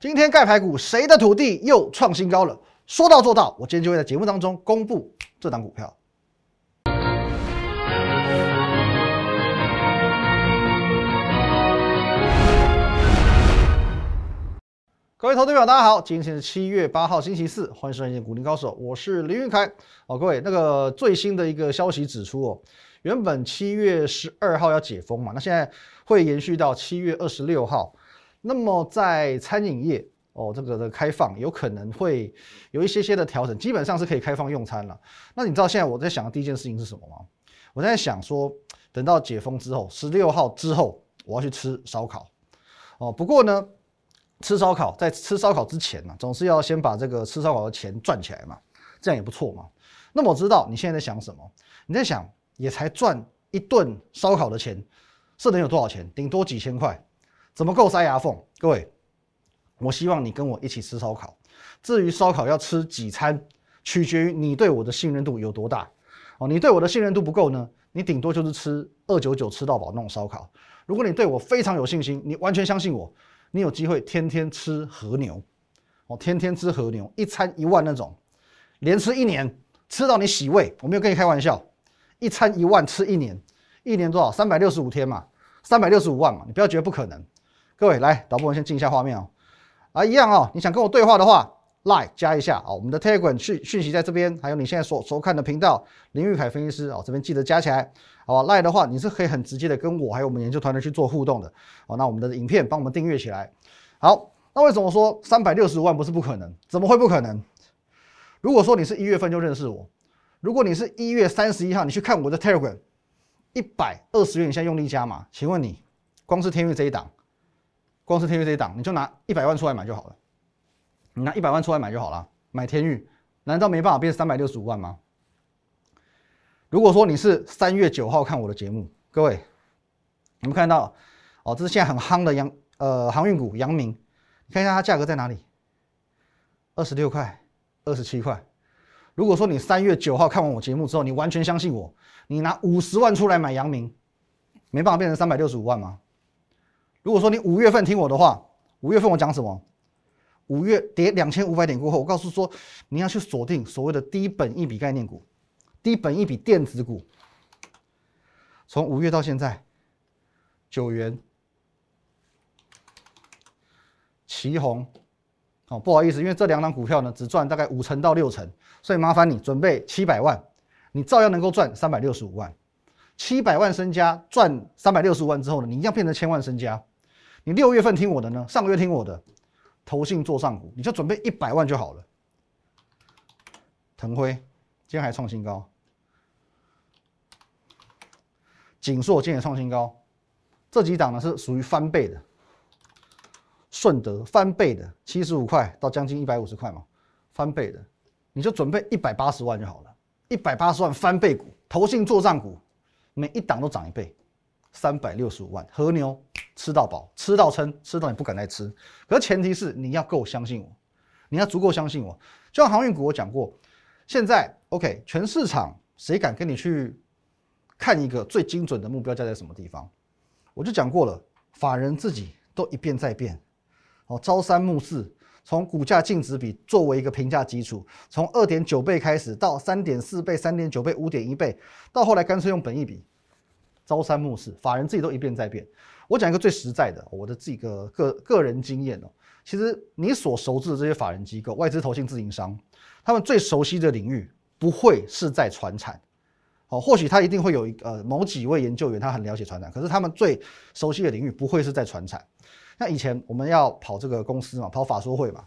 今天盖牌股谁的土地又创新高了？说到做到，我今天就会在节目当中公布这档股票。各位投资者，大家好，今天是七月八号星期四，欢迎收看《股林高手》，我是林云凯。哦，各位，那个最新的一个消息指出哦，原本七月十二号要解封嘛，那现在会延续到七月二十六号。那么在餐饮业哦，这个的开放有可能会有一些些的调整，基本上是可以开放用餐了。那你知道现在我在想的第一件事情是什么吗？我在想说，等到解封之后，十六号之后，我要去吃烧烤。哦，不过呢，吃烧烤在吃烧烤之前呢，总是要先把这个吃烧烤的钱赚起来嘛，这样也不错嘛。那么我知道你现在在想什么？你在想，也才赚一顿烧烤的钱，是能有多少钱？顶多几千块。怎么够塞牙缝？各位，我希望你跟我一起吃烧烤。至于烧烤要吃几餐，取决于你对我的信任度有多大。哦，你对我的信任度不够呢，你顶多就是吃二九九吃到饱那种烧烤。如果你对我非常有信心，你完全相信我，你有机会天天吃和牛。哦，天天吃和牛，一餐一万那种，连吃一年，吃到你洗胃。我没有跟你开玩笑，一餐一万吃一年，一年多少？三百六十五天嘛，三百六十五万嘛，你不要觉得不可能。各位来，导播，先静一下画面哦。啊，一样哦。你想跟我对话的话，Line 加一下啊。我们的 Telegram 讯讯息在这边，还有你现在所收看的频道林玉凯分析师哦，这边记得加起来，好吧？Line 的话，你是可以很直接的跟我还有我们研究团队去做互动的哦。那我们的影片帮我们订阅起来。好，那为什么说三百六十五万不是不可能？怎么会不可能？如果说你是一月份就认识我，如果你是一月三十一号你去看我的 Telegram，一百二十元以下用力加码，请问你光是天域这一档？光是天域这档，你就拿一百万出来买就好了。你拿一百万出来买就好了，买天域，难道没办法变三百六十五万吗？如果说你是三月九号看我的节目，各位，你们看到哦，这是现在很夯的阳呃航运股阳明，你看一下它价格在哪里？二十六块，二十七块。如果说你三月九号看完我节目之后，你完全相信我，你拿五十万出来买阳明，没办法变成三百六十五万吗？如果说你五月份听我的话，五月份我讲什么？五月跌两千五百点过后，我告诉说你要去锁定所谓的低本一笔概念股、低本一笔电子股。从五月到现在，九元、旗红，哦，不好意思，因为这两档股票呢只赚大概五成到六成，所以麻烦你准备七百万，你照样能够赚三百六十五万。七百万身家赚三百六十五万之后呢，你一样变成千万身家。你六月份听我的呢，上个月听我的，投信做上股，你就准备一百万就好了。腾辉今天还创新高，锦硕今天也创新高，这几档呢是属于翻倍的。顺德翻倍的，七十五块到将近一百五十块嘛，翻倍的，你就准备一百八十万就好了。一百八十万翻倍股，投信做账股，每一档都涨一倍。三百六十五万和牛吃到饱，吃到撑，吃到你不敢再吃。可是前提是你要够相信我，你要足够相信我。就像航运股，我讲过，现在 OK，全市场谁敢跟你去看一个最精准的目标价在什么地方？我就讲过了，法人自己都一变再变。哦，朝三暮四，从股价净值比作为一个评价基础，从二点九倍开始，到三点四倍、三点九倍、五点一倍，到后来干脆用本益比。朝三暮四，法人自己都一变再变。我讲一个最实在的，我的自己个个个人经验哦。其实你所熟知的这些法人机构、外资投信自营商，他们最熟悉的领域不会是在船产。哦，或许他一定会有一呃某几位研究员，他很了解船产，可是他们最熟悉的领域不会是在船产。那以前我们要跑这个公司嘛，跑法说会嘛，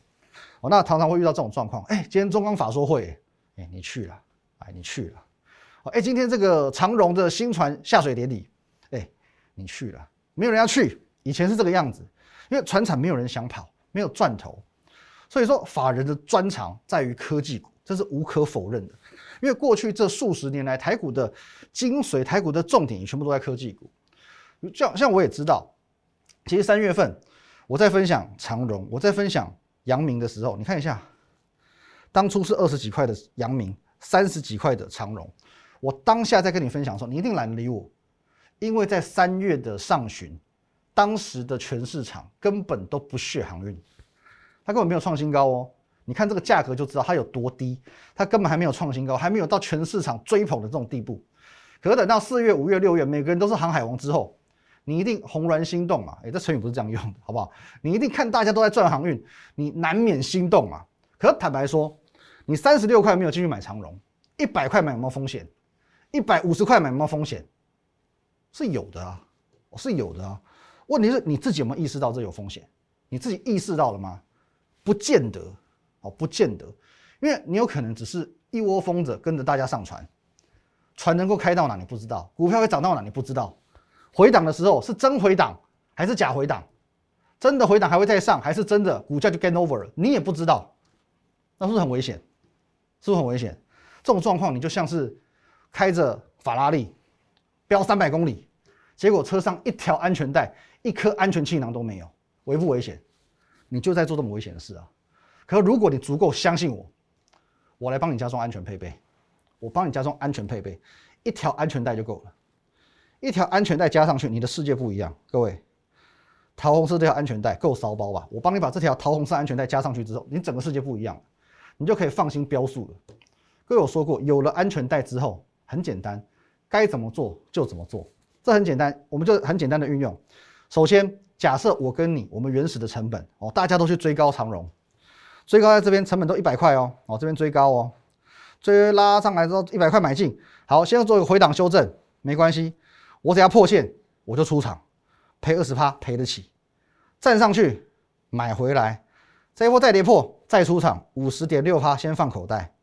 哦，那常常会遇到这种状况。哎，今天中钢法说会，哎，你去了，哎，你去了。哎，今天这个长荣的新船下水典礼，哎，你去了，没有人要去。以前是这个样子，因为船厂没有人想跑，没有赚头，所以说法人的专长在于科技股，这是无可否认的。因为过去这数十年来，台股的精髓、台股的重点也全部都在科技股。像像我也知道，其实三月份我在分享长荣，我在分享阳明的时候，你看一下，当初是二十几块的阳明，三十几块的长荣。我当下在跟你分享的时候，你一定懒得理我，因为在三月的上旬，当时的全市场根本都不屑航运，它根本没有创新高哦。你看这个价格就知道它有多低，它根本还没有创新高，还没有到全市场追捧的这种地步。可是等到四月、五月、六月，每个人都是航海王之后，你一定红鸾心动嘛？哎，这成语不是这样用的，好不好？你一定看大家都在赚航运，你难免心动嘛。可是坦白说，你三十六块没有进去买长荣，一百块买有没有风险？一百五十块买有没有风险？是有的啊，是有的啊。问题是你自己有没有意识到这有风险？你自己意识到了吗？不见得。哦，不见得，因为你有可能只是一窝蜂着跟着大家上船，船能够开到哪你不知道，股票会涨到哪你不知道，回档的时候是真回档还是假回档，真的回档还会再上，还是真的股价就 get over 了，你也不知道，那是不是很危险？是不是很危险？这种状况你就像是开着法拉利飙三百公里，结果车上一条安全带、一颗安全气囊都没有，危不危险？你就在做这么危险的事啊！可如果你足够相信我，我来帮你加装安全配备，我帮你加装安全配备，一条安全带就够了，一条安全带加上去，你的世界不一样。各位，桃红色这条安全带够骚包吧？我帮你把这条桃红色安全带加上去之后，你整个世界不一样，你就可以放心飙速了。各位我说过，有了安全带之后，很简单，该怎么做就怎么做，这很简单，我们就很简单的运用。首先，假设我跟你，我们原始的成本哦，大家都去追高长荣。追高在这边成本都一百块哦，哦这边追高哦，追拉上来之后一百块买进，好，先做一个回档修正，没关系，我只要破线我就出场，赔二十趴赔得起，站上去买回来，这一波再跌破再出场五十点六趴先放口袋，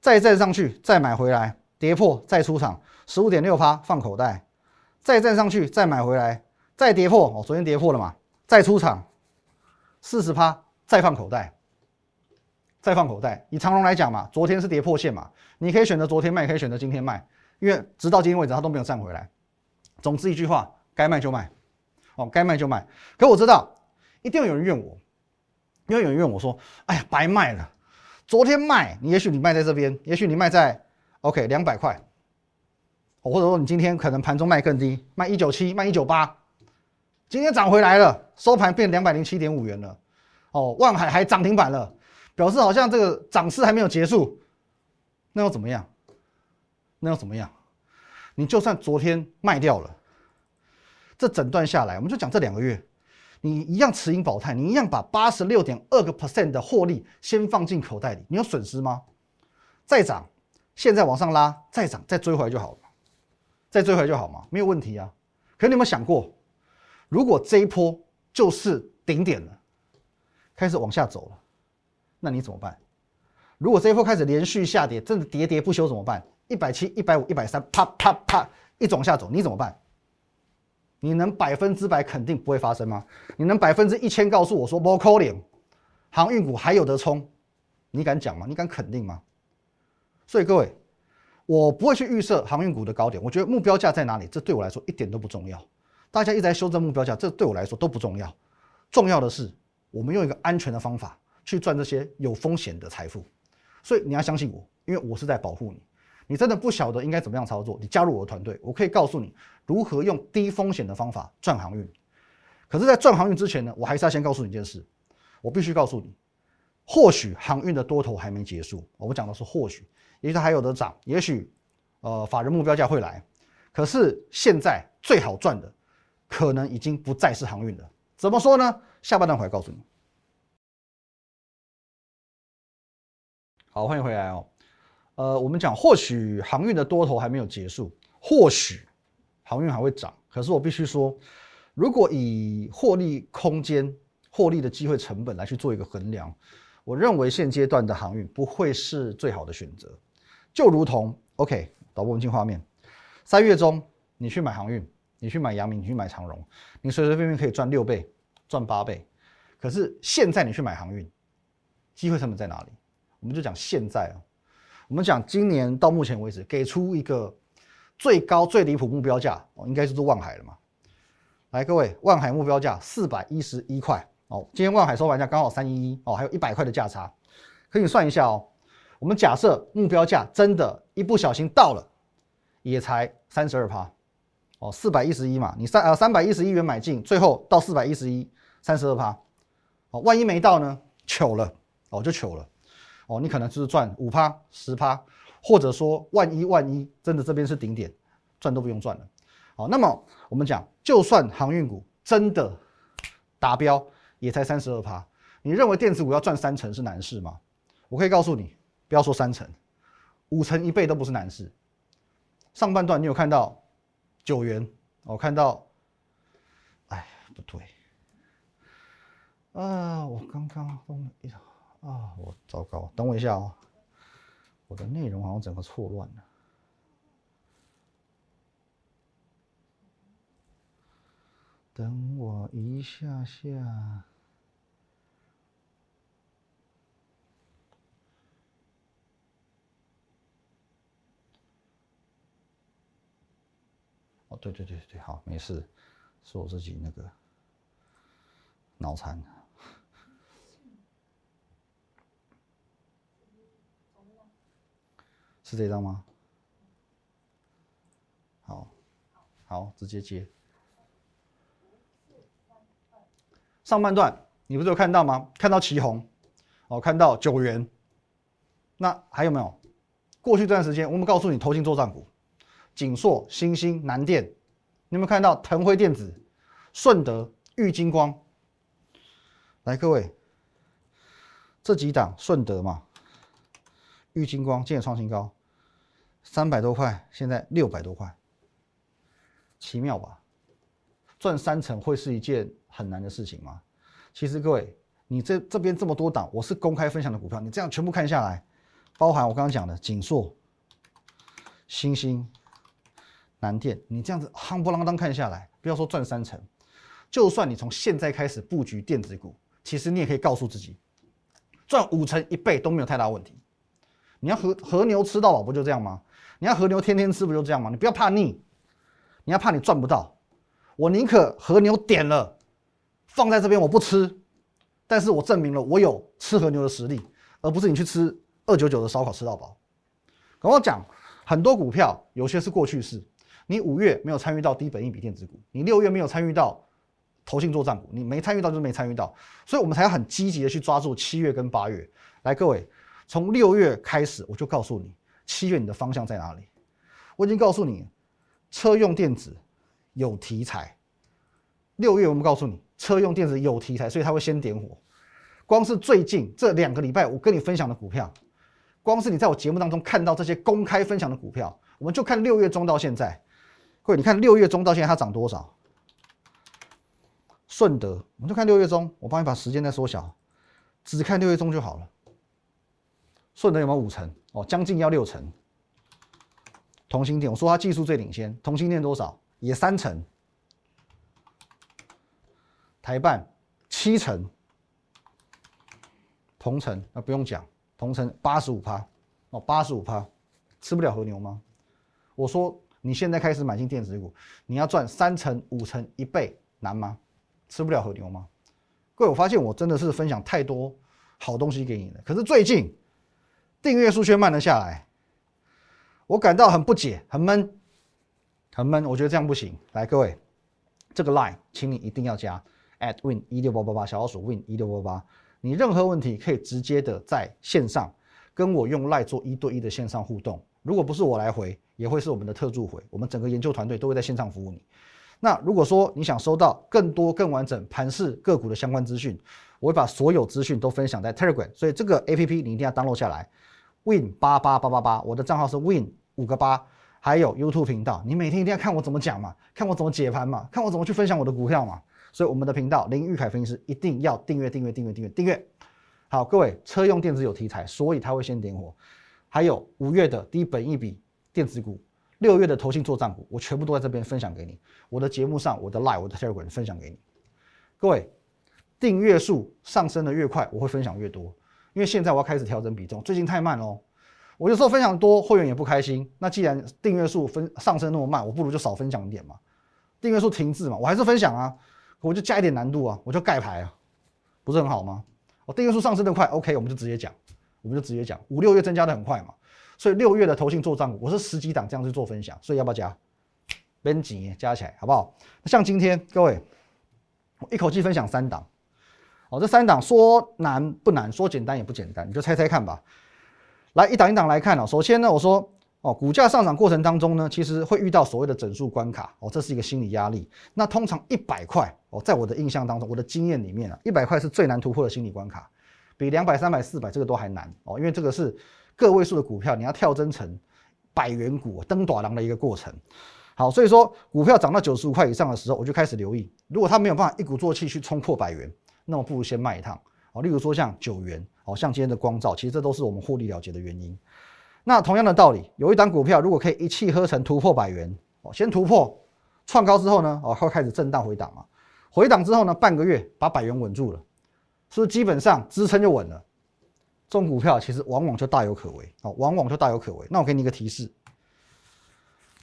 再站上去再买回来，跌破再出场十五点六趴放口袋，再站上去再买回来，再跌破哦昨天跌破了嘛，再出场四十趴再放口袋。再放口袋。以长龙来讲嘛，昨天是跌破线嘛，你可以选择昨天卖，可以选择今天卖，因为直到今天为止它都没有站回来。总之一句话，该卖就卖，哦，该卖就卖。可我知道，一定有人怨我，因为有人怨我说，哎呀，白卖了。昨天卖，你也许你卖在这边，也许你卖在 OK 两百块，或者说你今天可能盘中卖更低，卖一九七，卖一九八，今天涨回来了，收盘变两百零七点五元了，哦，万海还涨停板了。表示好像这个涨势还没有结束，那又怎么样？那又怎么样？你就算昨天卖掉了，这整段下来，我们就讲这两个月，你一样持盈保泰，你一样把八十六点二个 percent 的获利先放进口袋里，你有损失吗？再涨，现在往上拉，再涨，再追回来就好了，再追回来就好嘛，没有问题啊。可你有没有想过，如果这一波就是顶点了，开始往下走了？那你怎么办？如果这一波开始连续下跌，真的喋喋不休怎么办？一百七、一百五、一百三，啪啪啪，一直往下走，你怎么办？你能百分之百肯定不会发生吗？你能百分之一千告诉我说不可能，航运股还有得冲？你敢讲吗？你敢肯定吗？所以各位，我不会去预设航运股的高点，我觉得目标价在哪里，这对我来说一点都不重要。大家一直在修正目标价，这对我来说都不重要。重要的是，我们用一个安全的方法。去赚这些有风险的财富，所以你要相信我，因为我是在保护你。你真的不晓得应该怎么样操作，你加入我的团队，我可以告诉你如何用低风险的方法赚航运。可是，在赚航运之前呢，我还是要先告诉你一件事，我必须告诉你，或许航运的多头还没结束。我们讲的是或许，也许它还有得涨，也许呃法人目标价会来。可是现在最好赚的，可能已经不再是航运了。怎么说呢？下半段我会告诉你。好，欢迎回来哦。呃，我们讲，或许航运的多头还没有结束，或许航运还会涨。可是我必须说，如果以获利空间、获利的机会成本来去做一个衡量，我认为现阶段的航运不会是最好的选择。就如同，OK，导播，我们进画面。三月中你去买航运，你去买阳明，你去买长荣，你随随便便可以赚六倍、赚八倍。可是现在你去买航运，机会成本在哪里？我们就讲现在啊，我们讲今年到目前为止给出一个最高最离谱目标价哦，应该就是万海了嘛。来，各位，万海目标价四百一十一块哦，今天万海收盘价刚好三一一哦，还有一百块的价差，可以算一下哦。我们假设目标价真的一不小心到了，也才三十二趴哦，四百一十一嘛，你三呃三百一十一元买进，最后到四百一十一，三十二趴哦，万一没到呢？糗了哦，就糗了哦，你可能就是赚五趴、十趴，或者说万一万一真的这边是顶点，赚都不用赚了。好，那么我们讲，就算航运股真的达标，也才三十二趴。你认为电子股要赚三成是难事吗？我可以告诉你，不要说三成，五成一倍都不是难事。上半段你有看到九元，我看到，哎，不对，啊，我刚刚东一啊，我糟糕，等我一下哦，我的内容好像整个错乱了，等我一下下。哦，对对对对，好，没事，是我自己那个脑残。是这张吗？好，好，直接接。上半段你不是有看到吗？看到旗红，哦，看到九元。那还有没有？过去这段时间，我们告诉你，投进作战股。锦硕、新星、南电，你有没有看到腾辉电子、顺德、玉金光？来，各位，这几档顺德嘛，玉金光今天创新高，三百多块，现在六百多块，奇妙吧？赚三成会是一件很难的事情吗？其实各位，你这这边这么多档，我是公开分享的股票，你这样全部看下来，包含我刚刚讲的锦硕、新星。南电，你这样子夯不啷当看下来，不要说赚三成，就算你从现在开始布局电子股，其实你也可以告诉自己，赚五成一倍都没有太大问题。你要和和牛吃到饱不就这样吗？你要和牛天天吃不就这样吗？你不要怕腻，你要怕你赚不到。我宁可和牛点了放在这边我不吃，但是我证明了我有吃和牛的实力，而不是你去吃二九九的烧烤吃到饱。跟我讲，很多股票有些是过去式。你五月没有参与到低本一笔电子股，你六月没有参与到投信做账股，你没参与到就是没参与到，所以我们才要很积极的去抓住七月跟八月。来，各位，从六月开始我就告诉你，七月你的方向在哪里？我已经告诉你，车用电子有题材。六月我们告诉你，车用电子有题材，所以它会先点火。光是最近这两个礼拜我跟你分享的股票，光是你在我节目当中看到这些公开分享的股票，我们就看六月中到现在。各位，你看六月中到现在它涨多少？顺德，我们就看六月中，我帮你把时间再缩小，只看六月中就好了。顺德有没有五成？哦，将近要六成。同心电，我说它技术最领先，同心电多少？也三成。台办七成，同城那不用讲，同城八十五趴，哦，八十五趴，吃不了和牛吗？我说。你现在开始买进电子股，你要赚三成、五成、一倍难吗？吃不了和牛吗？各位，我发现我真的是分享太多好东西给你了，可是最近订阅数却慢了下来，我感到很不解、很闷、很闷。我觉得这样不行。来，各位，这个 line，请你一定要加 at win 一六八八八小老鼠 win 一六八八，你任何问题可以直接的在线上跟我用 line 做一对一的线上互动。如果不是我来回。也会是我们的特助回，我们整个研究团队都会在线上服务你。那如果说你想收到更多、更完整盘市个股的相关资讯，我会把所有资讯都分享在 Telegram，所以这个 APP 你一定要 download 下来。Win 八八八八八，我的账号是 Win 五个八，还有 YouTube 频道，你每天一定要看我怎么讲嘛，看我怎么解盘嘛，看我怎么去分享我的股票嘛。所以我们的频道林玉凯分析师一定要订阅、订阅、订阅、订阅、订阅。好，各位，车用电子有题材，所以它会先点火。还有五月的低本一笔。电子股六月的投信做账股，我全部都在这边分享给你。我的节目上，我的 live，我的 telegram 分享给你。各位，订阅数上升的越快，我会分享越多。因为现在我要开始调整比重，最近太慢哦。我有时候分享多，会员也不开心。那既然订阅数分上升那么慢，我不如就少分享一点嘛。订阅数停滞嘛，我还是分享啊，我就加一点难度啊，我就盖牌啊，不是很好吗？我订阅数上升的快，OK，我们就直接讲，我们就直接讲，五六月增加的很快嘛。所以六月的投信做账，我是十几档这样去做分享，所以要不要加？编辑加起来好不好？那像今天各位，我一口气分享三档，哦，这三档说难不难，说简单也不简单，你就猜猜看吧。来一档一档来看哦。首先呢，我说哦，股价上涨过程当中呢，其实会遇到所谓的整数关卡哦，这是一个心理压力。那通常一百块哦，在我的印象当中，我的经验里面啊，一百块是最难突破的心理关卡，比两百、三百、四百这个都还难哦，因为这个是个位数的股票，你要跳增成百元股登短廊的一个过程。好，所以说股票涨到九十五块以上的时候，我就开始留意，如果它没有办法一鼓作气去冲破百元，那我不如先卖一趟。哦，例如说像九元，哦，像今天的光照，其实这都是我们获利了结的原因。那同样的道理，有一档股票如果可以一气呵成突破百元，哦，先突破创高之后呢，哦，会开始震荡回档嘛，回档之后呢，半个月把百元稳住了，是不是基本上支撑就稳了？这种股票其实往往就大有可为，哦，往往就大有可为。那我给你一个提示，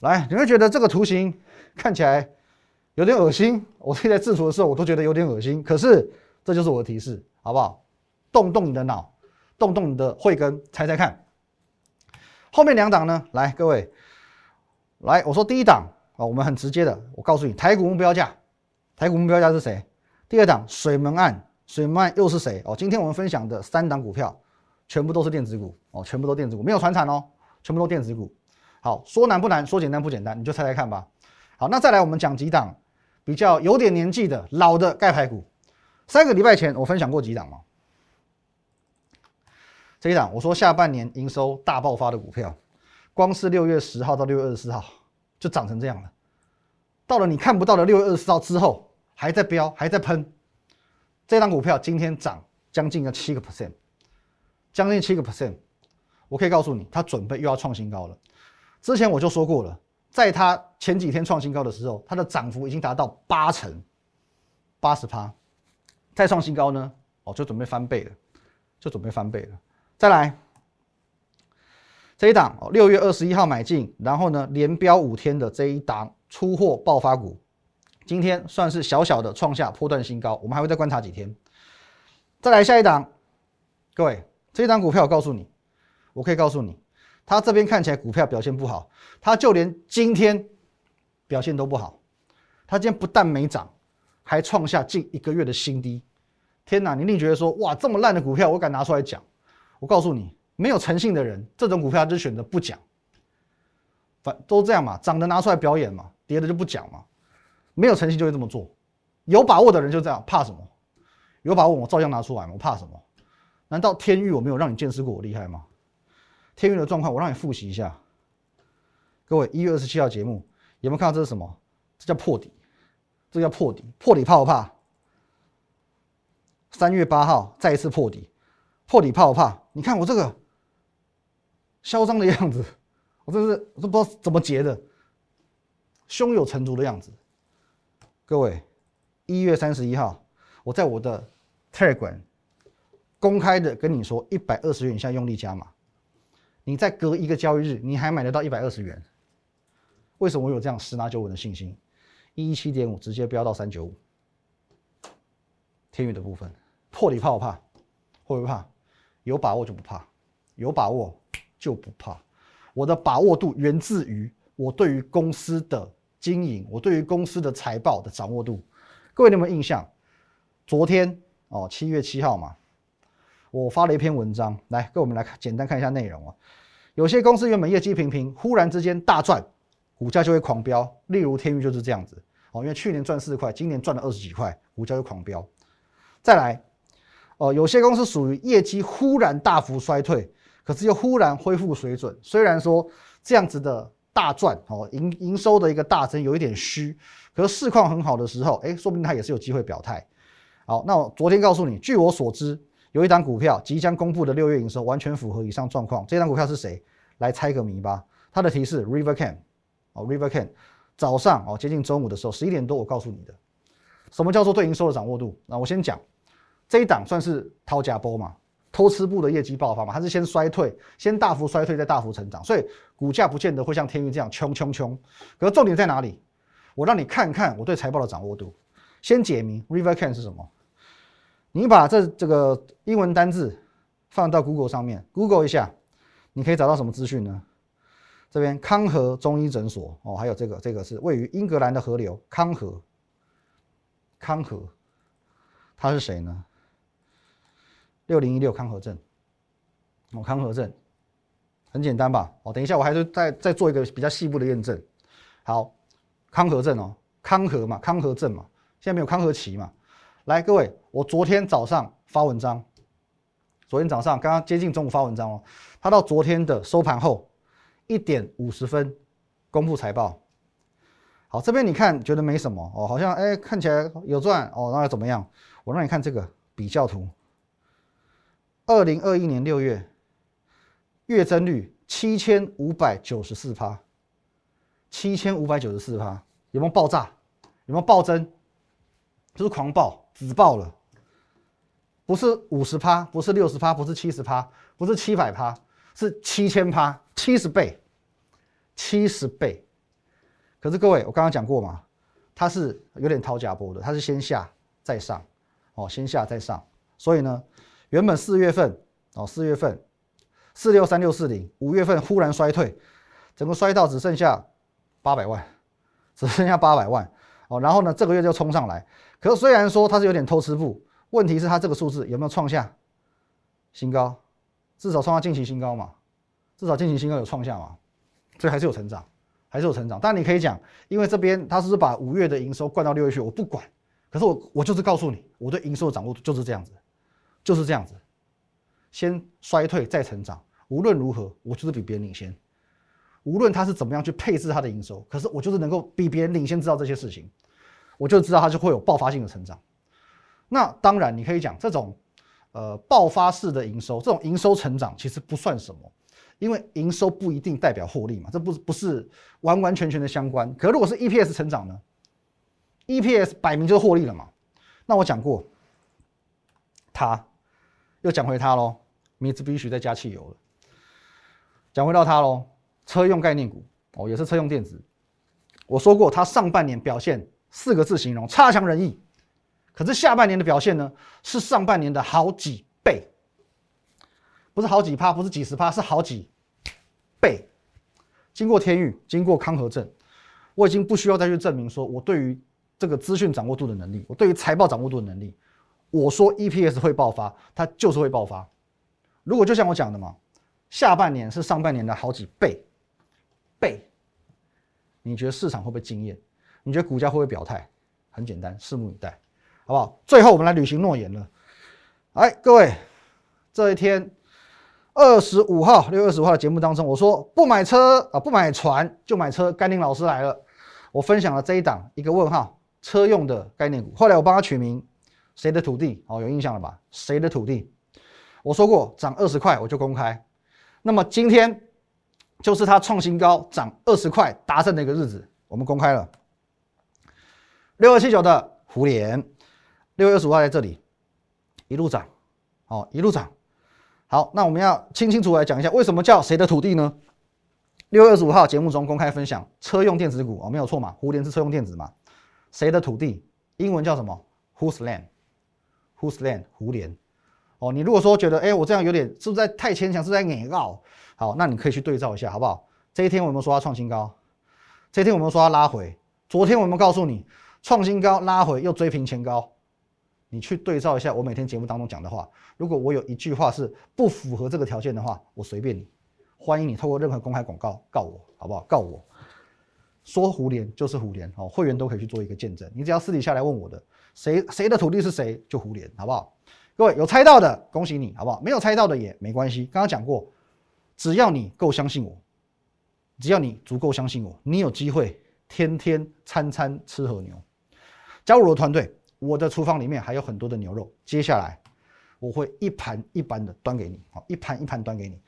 来，你会觉得这个图形看起来有点恶心，我自己在制图的时候我都觉得有点恶心，可是这就是我的提示。好不好？动动你的脑，动动你的慧根，猜猜看。后面两档呢？来，各位，来，我说第一档啊，我们很直接的，我告诉你，台股目标价，台股目标价是谁？第二档水门案，水门案又是谁？哦，今天我们分享的三档股票，全部都是电子股哦，全部都电子股，没有船产哦，全部都电子股。好，说难不难，说简单不简单，你就猜猜看吧。好，那再来我们讲几档比较有点年纪的老的盖牌股。三个礼拜前，我分享过几档嘛？这一档我说下半年营收大爆发的股票，光是六月十号到六月二十四号就涨成这样了。到了你看不到的六月二十四号之后，还在飙，还在喷。这档股票今天涨将近要七个 percent，将近七个 percent。我可以告诉你，它准备又要创新高了。之前我就说过了，在它前几天创新高的时候，它的涨幅已经达到八成，八十趴。再创新高呢？哦，就准备翻倍了，就准备翻倍了。再来这一档哦，六月二十一号买进，然后呢连标五天的这一档出货爆发股，今天算是小小的创下波段新高。我们还会再观察几天。再来下一档，各位，这一档股票我告诉你，我可以告诉你，它这边看起来股票表现不好，它就连今天表现都不好，它今天不但没涨。还创下近一个月的新低，天哪！你一定觉得说，哇，这么烂的股票，我敢拿出来讲？我告诉你，没有诚信的人，这种股票就选择不讲。反都这样嘛，涨的拿出来表演嘛，跌的就不讲嘛。没有诚信就会这么做，有把握的人就这样，怕什么？有把握我照样拿出来，我怕什么？难道天域我没有让你见识过我厉害吗？天域的状况我让你复习一下。各位，一月二十七号节目有没有看到这是什么？这叫破底。这叫破底，破底怕不怕？三月八号再一次破底，破底怕不怕？你看我这个嚣张的样子，我真是我都不知道怎么结的，胸有成竹的样子。各位，一月三十一号，我在我的 Telegram 公开的跟你说，一百二十元以下用力加码，你再隔一个交易日，你还买得到一百二十元？为什么我有这样十拿九稳的信心？一一七点五直接飙到三九五，天宇的部分破底怕不怕？会不会怕？有把握就不怕，有把握就不怕。我的把握度源自于我对于公司的经营，我对于公司的财报的掌握度。各位你有没有印象？昨天哦，七月七号嘛，我发了一篇文章，来跟我们来看，简单看一下内容啊。有些公司原本业绩平平，忽然之间大赚。股价就会狂飙，例如天域就是这样子哦，因为去年赚四块，今年赚了二十几块，股价就狂飙。再来，哦，有些公司属于业绩忽然大幅衰退，可是又忽然恢复水准。虽然说这样子的大赚哦，营营收的一个大增有一点虚，可是市况很好的时候，哎，说不定它也是有机会表态。好，那我昨天告诉你，据我所知，有一档股票即将公布的六月营收完全符合以上状况。这档股票是谁？来猜个谜吧。它的提示：River Cam。哦，River Can，早上哦，接近中午的时候，十一点多，我告诉你的，什么叫做对营收的掌握度？那我先讲，这一档算是掏假波嘛，偷吃部的业绩爆发嘛，它是先衰退，先大幅衰退，再大幅成长，所以股价不见得会像天域这样冲冲冲。可重点在哪里？我让你看看我对财报的掌握度。先解谜，River Can 是什么？你把这这个英文单字放到 Google 上面，Google 一下，你可以找到什么资讯呢？这边康和中医诊所哦，还有这个，这个是位于英格兰的河流康和。康和，他是谁呢？六零一六康和正，哦，康和正，很简单吧？哦，等一下我还是再再做一个比较细部的验证。好，康和正哦，康和嘛，康和正嘛，现在没有康和奇嘛？来，各位，我昨天早上发文章，昨天早上刚刚接近中午发文章哦，他到昨天的收盘后一点五十分公布财报。好，这边你看觉得没什么哦，好像哎看起来有赚哦，那又怎么样？我让你看这个比较图。二零二一年六月，月增率七千五百九十四趴，七千五百九十四趴，有没有爆炸？有没有暴增？就是狂暴，只爆了，不是五十趴，不是六十趴，不是七十趴，不是七百趴，是七千趴，七十倍，七十倍。可是各位，我刚刚讲过嘛，它是有点掏假波的，它是先下再上，哦，先下再上，所以呢。原本四月份哦，四月份四六三六四零，五月份忽然衰退，整个衰到只剩下八百万，只剩下八百万哦。然后呢，这个月就冲上来。可是虽然说它是有点偷吃步，问题是它这个数字有没有创下新高？至少创下近期新高嘛？至少近期新高有创下嘛？所以还是有成长，还是有成长。但你可以讲，因为这边它是把五月的营收灌到六月去，我不管。可是我我就是告诉你，我对营收的掌握就是这样子。就是这样子，先衰退再成长。无论如何，我就是比别人领先。无论他是怎么样去配置他的营收，可是我就是能够比别人领先知道这些事情，我就知道他就会有爆发性的成长。那当然，你可以讲这种呃爆发式的营收，这种营收成长其实不算什么，因为营收不一定代表获利嘛，这不是不是完完全全的相关。可如果是 EPS 成长呢？EPS 摆明就是获利了嘛。那我讲过，他。又讲回它喽，米兹必须再加汽油了。讲回到它喽，车用概念股哦，也是车用电子。我说过，它上半年表现四个字形容差强人意，可是下半年的表现呢，是上半年的好几倍，不是好几趴，不是几十趴，是好几倍。经过天域，经过康和正，我已经不需要再去证明说我对于这个资讯掌握度的能力，我对于财报掌握度的能力。我说 EPS 会爆发，它就是会爆发。如果就像我讲的嘛，下半年是上半年的好几倍，倍，你觉得市场会不会惊艳？你觉得股价会不会表态？很简单，拭目以待，好不好？最后我们来履行诺言了。哎，各位，这一天二十五号，六月二十五号的节目当中，我说不买车啊，不买船就买车。甘宁老师来了，我分享了这一档一个问号车用的概念股。后来我帮他取名。谁的土地？哦，有印象了吧？谁的土地？我说过涨二十块我就公开。那么今天就是它创新高涨二十块达成的一个日子，我们公开了。六二七九的胡联，六月二十五号在这里一路涨，哦，一路涨。好，那我们要清清楚楚来讲一下，为什么叫谁的土地呢？六月二十五号节目中公开分享车用电子股，哦，没有错嘛？胡联是车用电子嘛？谁的土地？英文叫什么？Whose land？Whose land 胡联哦，你如果说觉得，哎，我这样有点是不是在太牵强，是在硬绕？好，那你可以去对照一下，好不好？这一天我们说它创新高，这一天我们说它拉回，昨天我们告诉你创新高拉回又追平前高，你去对照一下我每天节目当中讲的话。如果我有一句话是不符合这个条件的话，我随便你，欢迎你透过任何公开广告告我，好不好？告我说胡联就是胡联哦，会员都可以去做一个见证，你只要私底下来问我的。谁谁的土地是谁就胡连，好不好？各位有猜到的，恭喜你，好不好？没有猜到的也没关系。刚刚讲过，只要你够相信我，只要你足够相信我，你有机会天天餐餐吃和牛。加入我的团队，我的厨房里面还有很多的牛肉，接下来我会一盘一盘的端给你，好，一盘一盘端给你。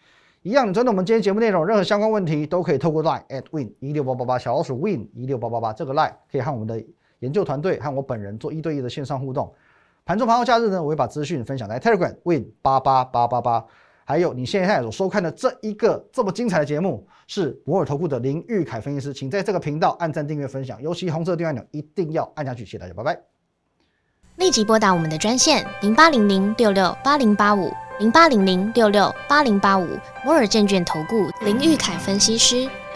一样，针对我们今天节目内容，任何相关问题都可以透过 line at win 一六八八八小老鼠 win 一六八八八这个 line 可以和我们的。研究团队和我本人做一对一的线上互动，盘中盘后假日呢，我会把资讯分享在 Telegram Win 八八八八八。还有你现在所收看的这一个这么精彩的节目，是摩尔投顾的林玉凯分析师，请在这个频道按赞、订阅、分享，尤其红色订阅按钮一定要按下去，谢谢大家，拜拜。立即拨打我们的专线零八零零六六八零八五零八零零六六八零八五摩尔证券投顾林玉凯分析师。